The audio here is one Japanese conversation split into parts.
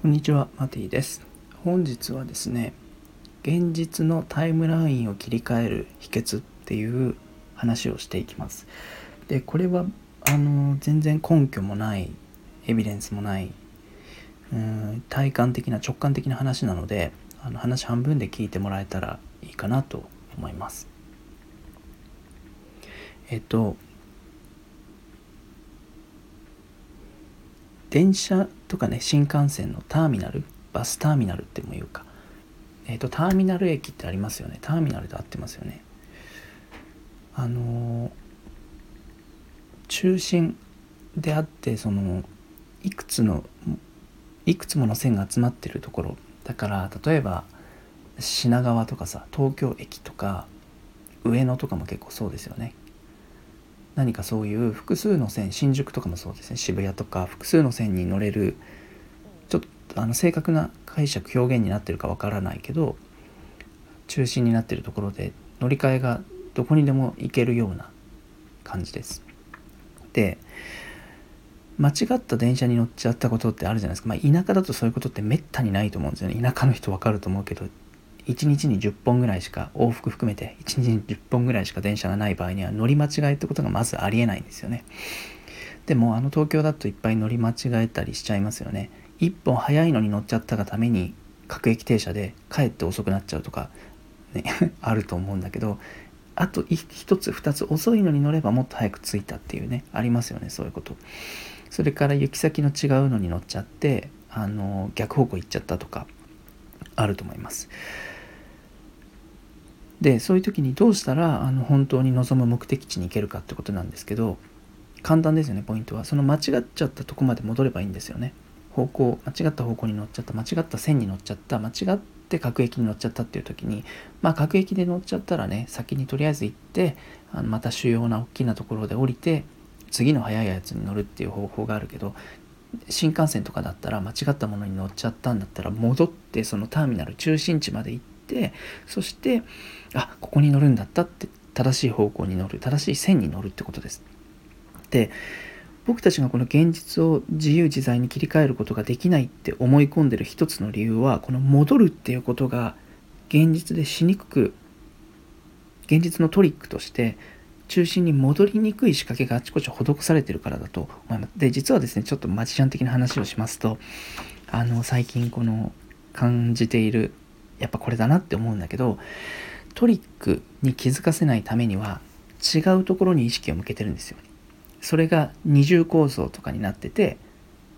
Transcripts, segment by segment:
こんにちは、マティです。本日はですね、現実のタイムラインを切り替える秘訣っていう話をしていきます。で、これはあの全然根拠もない、エビデンスもない、うん体感的な直感的な話なので、あの話半分で聞いてもらえたらいいかなと思います。えっと、電車とかね新幹線のターミナルバスターミナルっても言うか。えっ、ー、とターミナル駅ってありますよね。ターミナルで合ってますよね。あのー、中心であってそのいくつのいくつもの線が集まってるところ。だから例えば品川とかさ東京駅とか上野とかも結構そうですよね。何かそういう複数の線新宿とかもそうですね渋谷とか複数の線に乗れるちょっとあの正確な解釈表現になってるかわからないけど中心になってるところで乗り換えがどこにでも行けるような感じです。で間違った電車に乗っちゃったことってあるじゃないですか、まあ、田舎だとそういうことってめったにないと思うんですよね田舎の人わかると思うけど1日に10本ぐらいしか往復含めて1日に10本ぐらいしか電車がない場合には乗り間違いってことがまずありえないんですよね。でもあの東京だといっぱい乗り間違えたりしちゃいますよね。1本早いのに乗っちゃったがために各駅停車で帰って遅くなっちゃうとかね あると思うんだけどあと1つ2つ遅いのに乗ればもっと早く着いたっていうねありますよねそういうこと。それから行き先の違うのに乗っちゃってあの逆方向行っちゃったとかあると思います。でそういう時にどうしたらあの本当に望む目的地に行けるかってことなんですけど簡単ですよねポイントは。その間違っちゃったとこまで戻ればいいんですよね。方向間違った方向に乗っちゃった間違った線に乗っちゃった間違って各駅に乗っちゃったっていう時にまあ各駅で乗っちゃったらね先にとりあえず行ってあのまた主要な大きなところで降りて次の速いやつに乗るっていう方法があるけど新幹線とかだったら間違ったものに乗っちゃったんだったら戻ってそのターミナル中心地まで行ってそしてあここに乗るんだったって正しい方向に乗る正しい線に乗るってことです。で僕たちがこの現実を自由自在に切り替えることができないって思い込んでる一つの理由はこの戻るっていうことが現実でしにくく現実のトリックとして中心に戻りにくい仕掛けがあちこち施されてるからだと思います。で実はですねちょっとマジシャン的な話をしますとあの最近この感じているやっぱこれだなって思うんだけどトリックに気づかせないためには違うところに意識を向けてるんですよ。それが二重構造とかになってて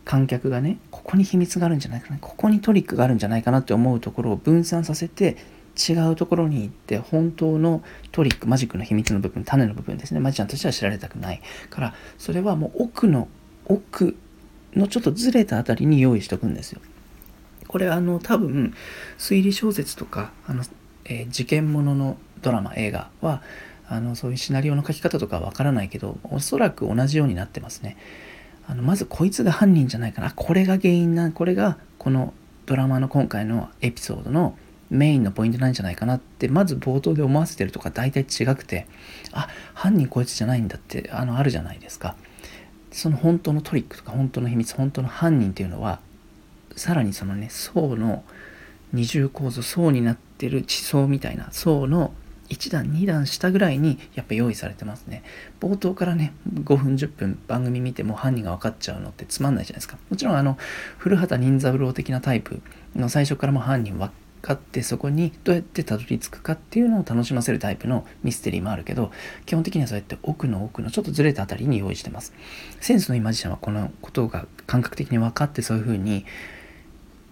観客がねここに秘密があるんじゃないかなここにトリックがあるんじゃないかなって思うところを分散させて違うところに行って本当のトリックマジックの秘密の部分種の部分ですね。マジシャンとしては知られたくない。からそれはもう奥の奥のちょっとずれたあたりに用意しとくんですよ。これあの多分推理小説とかあの、えー、事件もののドラマ映画はあのそういうシナリオの書き方とかわからないけどおそらく同じようになってますね。あのまずこいつが犯人じゃないかな。これが原因なこれがこのドラマの今回のエピソードのメインのポイントなんじゃないかなってまず冒頭で思わせてるとか大体違くてあ犯人こいつじゃないんだってあのあるじゃないですか。その本当のトリックとか本当の秘密本当の犯人っていうのはさらにそのね層の二重構造層になってる地層みたいな層の1段2段下ぐらいにやっぱ用意されてますね。冒頭からね5分10分番組見ても犯人が分かっちゃうのってつまんないじゃないですか。もちろんあの古畑任三郎的なタイプの最初からも犯人分かってそこにどうやってたどり着くかっていうのを楽しませるタイプのミステリーもあるけど基本的にはそうやって奥の奥のちょっとずれたあたりに用意してます。センスのいいマジシャンはこのことが感覚的に分かってそういう風に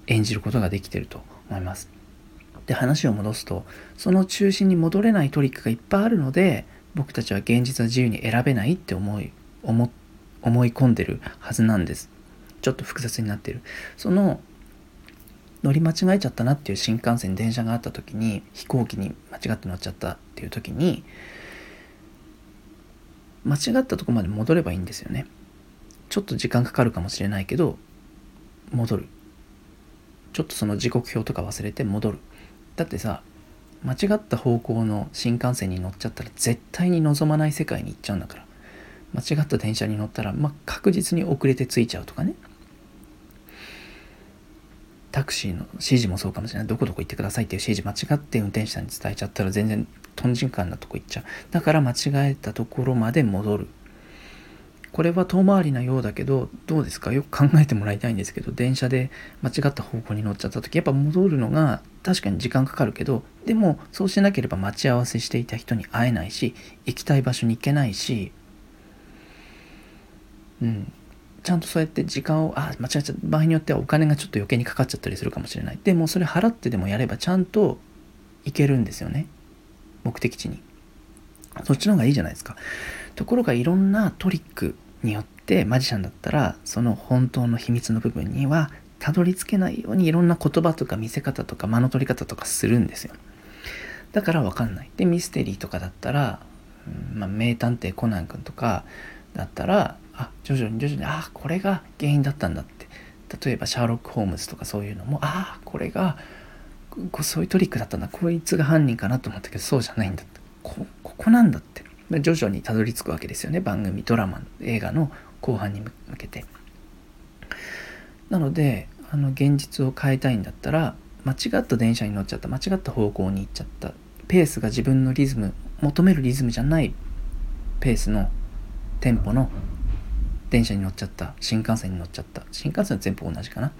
演じることができてると思います。で話を戻すとその中心に戻れないトリックがいっぱいあるので僕たちは現実は自由に選べないって思い思思い込んでるはずなんです。ちょっと複雑になってる。その乗り間違えちゃったなっていう新幹線電車があった時に飛行機に間違って乗っちゃったっていう時に間違ったとこまで戻ればいいんですよね。ちょっと時間かかるかもしれないけど戻るちょっとその時刻表とか忘れて戻る。だってさ間違った方向の新幹線に乗っちゃったら絶対に望まない世界に行っちゃうんだから。間違った電車に乗ったら、まあ、確実に遅れて着いちゃうとかね。タクシーの指示もそうかもしれない。どこどこ行ってくださいっていう指示間違って運転手さんに伝えちゃったら全然とんじんかんなとこ行っちゃう。だから間違えたところまで戻る。これは遠回りなようだけどどうですか？よく考えてもらいたいんですけど電車で間違った方向に乗っちゃった時。やっぱ戻るのが確かに時間かかるけどでもそうしなければ待ち合わせしていた人に会えないし行きたい場所に行けないしうん。ちゃんとそうやって時間をあ間違えちゃった。場合によってはお金がちょっと余計にかかっちゃったりするかもしれない。でもそれ払ってでもやればちゃんと行けるんですよね。目的地に。そっちの方がいいじゃないですか。ところがいろんなトリックによってマジシャンだったらその本当の秘密の部分にはたどり着けないようにいろんな言葉とか見せ方とか間の取り方とかするんですよ。だから分かんない。でミステリーとかだったら、まあ、名探偵コナン君とかだったらあ徐々に徐々にあこれが原因だったんだって。例えばシャーロック・ホームズとかそういうのもああこれがこそういうトリックだったんだ。こいつが犯人かなと思ったけどそうじゃないんだって。こここなんだって。徐々にたどり着くわけですよね。番組ドラマ映画の後半に向けて。なのであの現実を変えたいんだったら間違った電車に乗っちゃった間違った方向に行っちゃった。ペースが自分のリズム求めるリズムじゃないペースのテンポの電車に乗っちゃった。新幹線に乗っちゃった。新幹線は全部同じかな。っ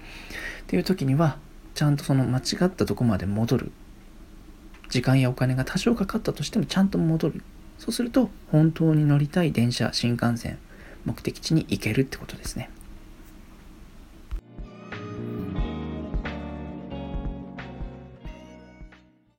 ていう時にはちゃんとその間違ったとこまで戻る。時間やお金が多少かかったとしてもちゃんと戻る。そうすると本当に乗りたい電車新幹線目的地に行けるってことですね。